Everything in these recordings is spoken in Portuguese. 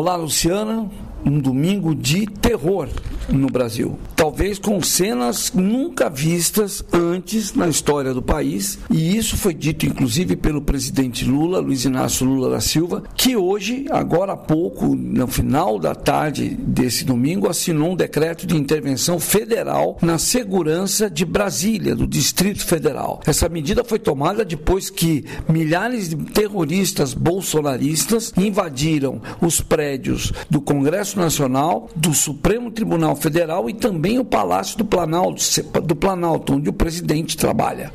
Olá, Luciana. Um domingo de terror no Brasil. Talvez com cenas nunca vistas antes na história do país, e isso foi dito inclusive pelo presidente Lula, Luiz Inácio Lula da Silva, que hoje, agora há pouco, no final da tarde desse domingo, assinou um decreto de intervenção federal na segurança de Brasília, do Distrito Federal. Essa medida foi tomada depois que milhares de terroristas bolsonaristas invadiram os prédios do Congresso Nacional, do Supremo Tribunal Federal e também o Palácio do Planalto, do Planalto, onde o presidente trabalha.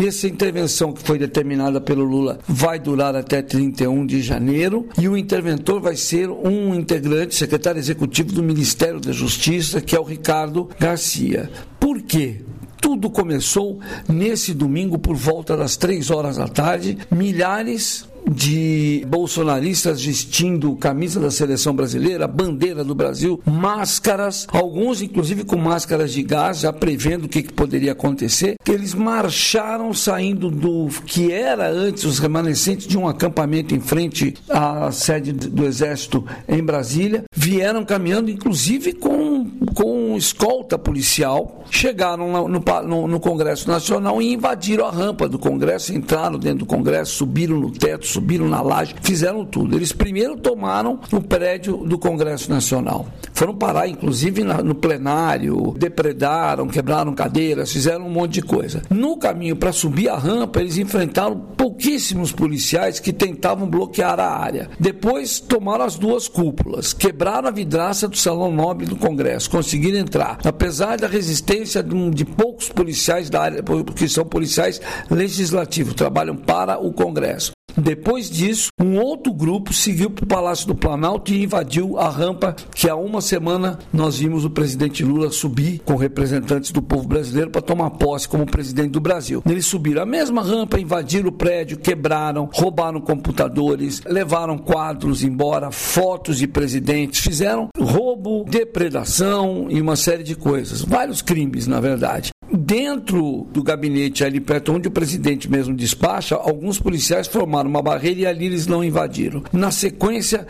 E essa intervenção que foi determinada pelo Lula vai durar até 31 de janeiro e o interventor vai ser um integrante, secretário executivo do Ministério da Justiça, que é o Ricardo Garcia. Por quê? Tudo começou nesse domingo por volta das três horas da tarde. Milhares de bolsonaristas vestindo camisa da seleção brasileira, bandeira do Brasil, máscaras, alguns inclusive com máscaras de gás, já prevendo o que, que poderia acontecer. Eles marcharam saindo do que era antes os remanescentes de um acampamento em frente à sede do Exército em Brasília, vieram caminhando inclusive com, com escolta policial, chegaram no, no, no Congresso Nacional e invadiram a rampa do Congresso, entraram dentro do Congresso, subiram no teto, subiram na laje, fizeram tudo. Eles primeiro tomaram o prédio do Congresso Nacional. Foram parar, inclusive, no plenário, depredaram, quebraram cadeiras, fizeram um monte de coisa. No caminho para subir a rampa, eles enfrentaram pouquíssimos policiais que tentavam bloquear a área. Depois tomaram as duas cúpulas, quebraram a vidraça do Salão Nobre do Congresso, conseguiram entrar. Apesar da resistência de, de poucos policiais da área, porque são policiais legislativos, trabalham para o Congresso. Depois disso, um outro grupo seguiu para o Palácio do Planalto e invadiu a rampa que há uma semana nós vimos o presidente Lula subir com representantes do povo brasileiro para tomar posse como presidente do Brasil. Eles subiram a mesma rampa, invadiram o prédio, quebraram, roubaram computadores, levaram quadros embora, fotos de presidentes, fizeram roubo, depredação e uma série de coisas. Vários crimes, na verdade. Dentro do gabinete ali perto onde o presidente mesmo despacha, alguns policiais formaram uma barreira e ali eles não invadiram. Na sequência,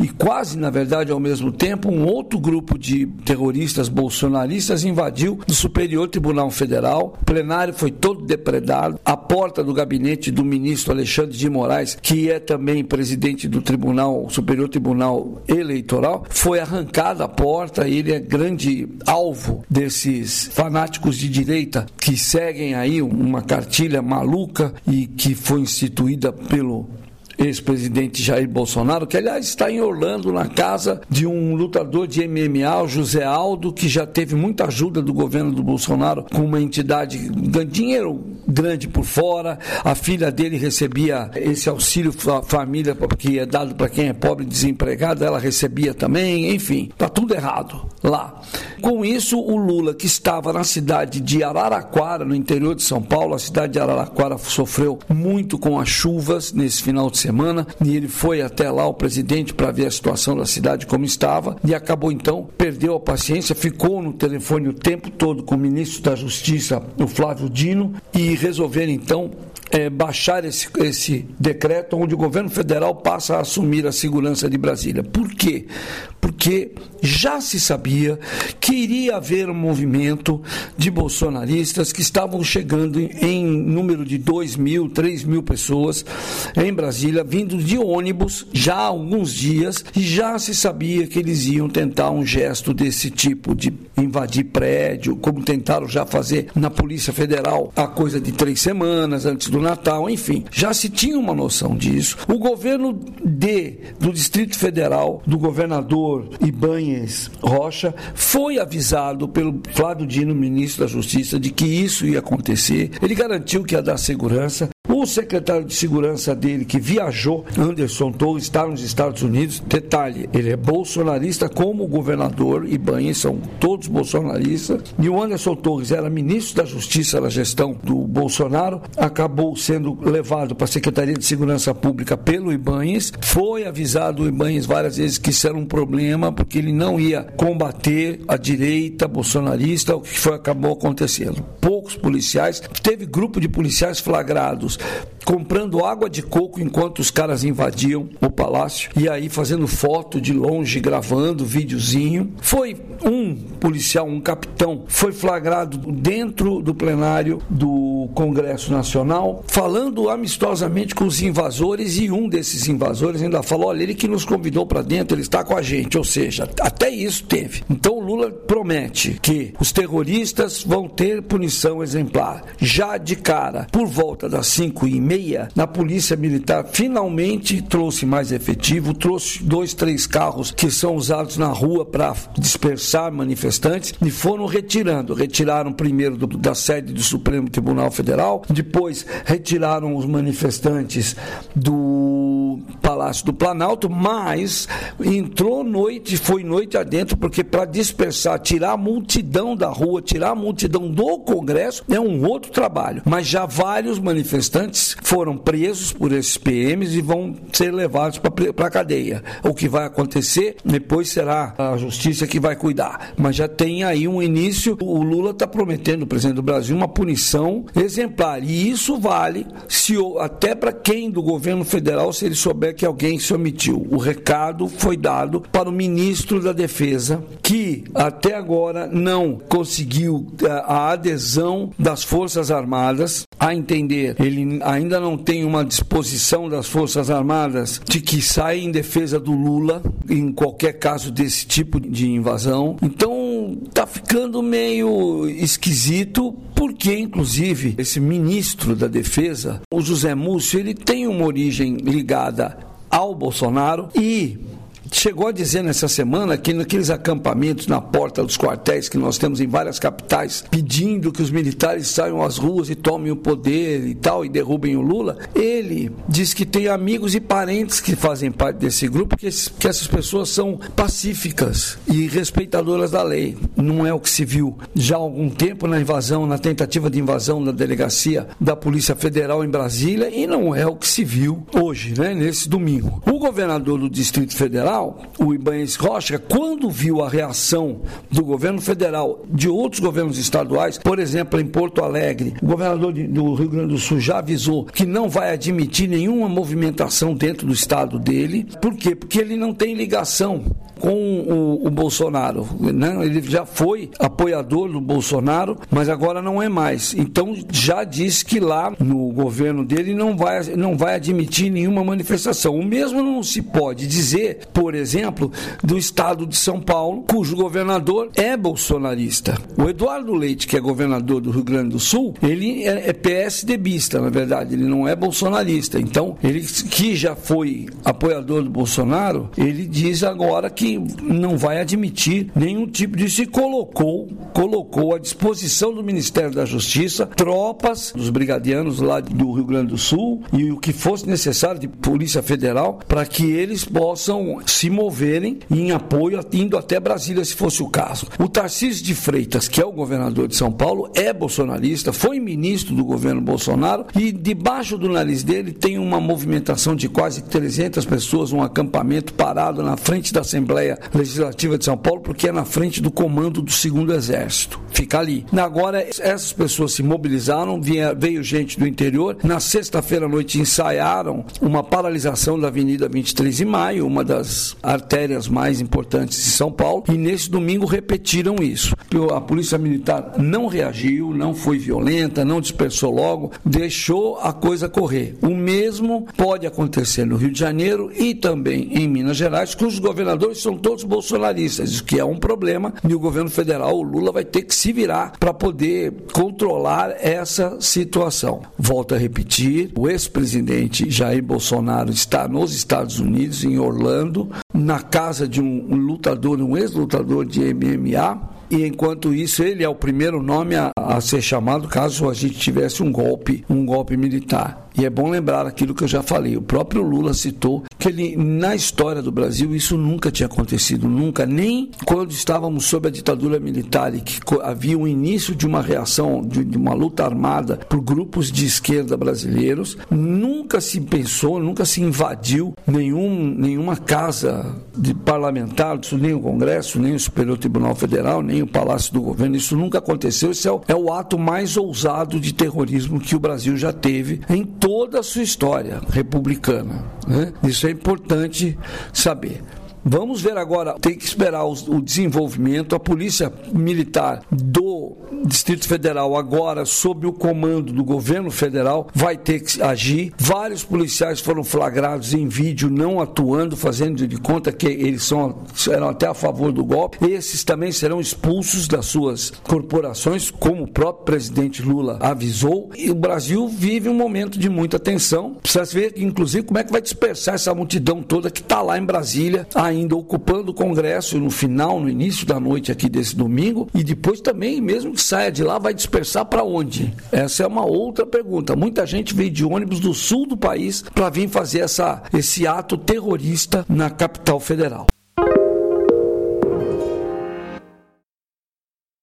e quase na verdade ao mesmo tempo, um outro grupo de terroristas bolsonaristas invadiu o Superior Tribunal Federal. O plenário foi todo depredado. A porta do gabinete do ministro Alexandre de Moraes, que é também presidente do Tribunal Superior Tribunal Eleitoral, foi arrancada a porta. Ele é grande alvo desses fanáticos de direita que seguem aí uma cartilha maluca e que foi instituída pelo ex-presidente Jair Bolsonaro, que aliás está em Orlando, na casa de um lutador de MMA, o José Aldo, que já teve muita ajuda do governo do Bolsonaro com uma entidade, dinheiro grande por fora. A filha dele recebia esse auxílio família que é dado para quem é pobre e desempregado, ela recebia também, enfim, tá tudo errado lá. Com isso, o Lula, que estava na cidade de Araraquara, no interior de São Paulo, a cidade de Araraquara sofreu muito com as chuvas nesse final de semana e ele foi até lá, o presidente, para ver a situação da cidade como estava e acabou então, perdeu a paciência, ficou no telefone o tempo todo com o ministro da Justiça, o Flávio Dino, e resolveram então é, baixar esse, esse decreto onde o governo federal passa a assumir a segurança de Brasília. Por quê? Porque já se sabia que iria haver um movimento de bolsonaristas que estavam chegando em número de 2 mil, 3 mil pessoas em Brasília, vindo de ônibus já há alguns dias, e já se sabia que eles iam tentar um gesto desse tipo, de invadir prédio, como tentaram já fazer na Polícia Federal há coisa de três semanas antes do Natal, enfim, já se tinha uma noção disso. O governo D do Distrito Federal, do governador Ibanhes Rocha, foi avisado pelo Flávio Dino, ministro da Justiça, de que isso ia acontecer. Ele garantiu que ia dar segurança. O secretário de segurança dele, que viajou, Anderson Torres, está nos Estados Unidos. Detalhe, ele é bolsonarista como o governador Ibanez, são todos bolsonaristas. E o Anderson Torres era ministro da Justiça na gestão do Bolsonaro, acabou sendo levado para a Secretaria de Segurança Pública pelo Ibanez. Foi avisado o Ibanez várias vezes que isso era um problema, porque ele não ia combater a direita bolsonarista, o que foi, acabou acontecendo. Poucos policiais, teve grupo de policiais flagrados comprando água de coco enquanto os caras invadiam o palácio e aí fazendo foto de longe, gravando videozinho. Foi um policial, um capitão, foi flagrado dentro do plenário do Congresso Nacional, falando amistosamente com os invasores e um desses invasores ainda falou: olha, ele que nos convidou para dentro, ele está com a gente. Ou seja, até isso teve. Então o Lula promete que os terroristas vão ter punição exemplar. Já de cara, por volta das 5 e meia, na Polícia Militar finalmente trouxe mais efetivo, trouxe dois, três carros que são usados na rua para dispersar manifestantes e foram retirando. Retiraram primeiro do, da sede do Supremo Tribunal Federal, depois retiraram os manifestantes do Palácio do Planalto, mas entrou noite, foi noite adentro, porque para dispersar, tirar a multidão da rua, tirar a multidão do Congresso é um outro trabalho. Mas já vários manifestantes foram presos por esses PMs e vão ser levados para a cadeia. O que vai acontecer depois será a justiça que vai cuidar. Mas já tem aí um início. O Lula está prometendo, o presidente do Brasil, uma punição exemplar. E isso vale se até para quem do governo federal, se ele souber que alguém se omitiu. O recado foi dado para o ministro da Defesa, que até agora não conseguiu eh, a adesão das Forças Armadas. A entender, ele ainda não tem uma disposição das Forças Armadas de que saia em defesa do Lula em qualquer caso desse tipo de invasão. Então tá ficando meio esquisito porque inclusive esse ministro da Defesa, o José Múcio, ele tem uma origem ligada ao Bolsonaro e chegou a dizer nessa semana que naqueles acampamentos na porta dos quartéis que nós temos em várias capitais, pedindo que os militares saiam às ruas e tomem o poder e tal, e derrubem o Lula, ele diz que tem amigos e parentes que fazem parte desse grupo, que, que essas pessoas são pacíficas e respeitadoras da lei. Não é o que se viu já há algum tempo na invasão, na tentativa de invasão da delegacia da Polícia Federal em Brasília, e não é o que se viu hoje, né, nesse domingo. O governador do Distrito Federal Federal, o Ibanez Rocha, quando viu a reação do governo federal, de outros governos estaduais, por exemplo, em Porto Alegre, o governador do Rio Grande do Sul já avisou que não vai admitir nenhuma movimentação dentro do estado dele. Por quê? Porque ele não tem ligação com o, o Bolsonaro. Né? Ele já foi apoiador do Bolsonaro, mas agora não é mais. Então já disse que lá no governo dele não vai, não vai admitir nenhuma manifestação. O mesmo não se pode dizer, por exemplo, do estado de São Paulo, cujo governador é bolsonarista. O Eduardo Leite, que é governador do Rio Grande do Sul, ele é, é PSDBista, na verdade, ele não é bolsonarista. Então, ele que já foi apoiador do Bolsonaro, ele diz agora que não vai admitir nenhum tipo disso e colocou, colocou à disposição do Ministério da Justiça tropas dos brigadianos lá do Rio Grande do Sul e o que fosse necessário de Polícia Federal para que eles possam se moverem em apoio, indo até Brasília, se fosse o caso. O Tarcísio de Freitas, que é o governador de São Paulo, é bolsonarista, foi ministro do governo Bolsonaro e debaixo do nariz dele tem uma movimentação de quase 300 pessoas, um acampamento parado na frente da Assembleia Assembleia Legislativa de São Paulo, porque é na frente do comando do segundo Exército. Fica ali. Agora, essas pessoas se mobilizaram, veio gente do interior. Na sexta-feira à noite ensaiaram uma paralisação da Avenida 23 de Maio, uma das artérias mais importantes de São Paulo, e nesse domingo repetiram isso. A Polícia Militar não reagiu, não foi violenta, não dispersou logo, deixou a coisa correr. O mesmo pode acontecer no Rio de Janeiro e também em Minas Gerais, cujos governadores são todos bolsonaristas, isso que é um problema, e o governo federal, o Lula, vai ter que se virar para poder controlar essa situação. Volto a repetir, o ex-presidente Jair Bolsonaro está nos Estados Unidos, em Orlando, na casa de um lutador, um ex-lutador de MMA, e enquanto isso ele é o primeiro nome a, a, ser chamado caso a gente tivesse um golpe, um golpe militar. E é bom lembrar aquilo que eu já falei. O próprio Lula citou que ele, na história do Brasil, isso nunca tinha acontecido, nunca, nem quando estávamos sob a ditadura militar e que havia o início de uma reação, de, de uma luta armada por grupos de esquerda brasileiros, nunca se pensou, nunca se invadiu nenhum, nenhuma casa de parlamentar, nem o Congresso, nem o Superior Tribunal Federal, nem o Palácio do Governo. Isso nunca aconteceu. Esse é o, é o ato mais ousado de terrorismo que o Brasil já teve em toda a sua história republicana. Né? Isso é importante saber. Vamos ver agora, tem que esperar o desenvolvimento. A Polícia Militar do Distrito Federal, agora sob o comando do governo federal, vai ter que agir. Vários policiais foram flagrados em vídeo não atuando, fazendo de conta que eles são, eram até a favor do golpe. Esses também serão expulsos das suas corporações, como o próprio presidente Lula avisou. E o Brasil vive um momento de muita tensão. Precisa ver, inclusive, como é que vai dispersar essa multidão toda que está lá em Brasília ainda ocupando o Congresso no final, no início da noite aqui desse domingo, e depois também, mesmo que saia de lá, vai dispersar para onde? Essa é uma outra pergunta. Muita gente veio de ônibus do sul do país para vir fazer essa, esse ato terrorista na capital federal.